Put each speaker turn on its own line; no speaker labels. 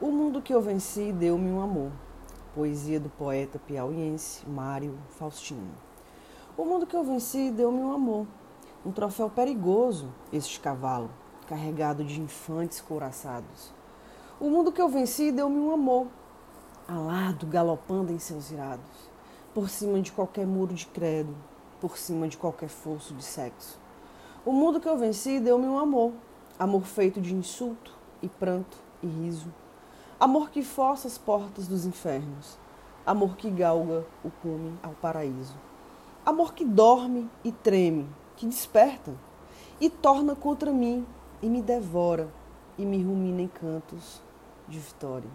O mundo que eu venci deu-me um amor. Poesia do poeta piauiense Mário Faustino. O mundo que eu venci deu-me um amor. Um troféu perigoso, este cavalo, carregado de infantes couraçados. O mundo que eu venci deu-me um amor, alado galopando em seus irados, por cima de qualquer muro de credo, por cima de qualquer fosso de sexo. O mundo que eu venci deu-me um amor, amor feito de insulto e pranto e riso Amor que força as portas dos infernos. Amor que galga o cume ao paraíso. Amor que dorme e treme, que desperta e torna contra mim e me devora e me rumina em cantos de vitória.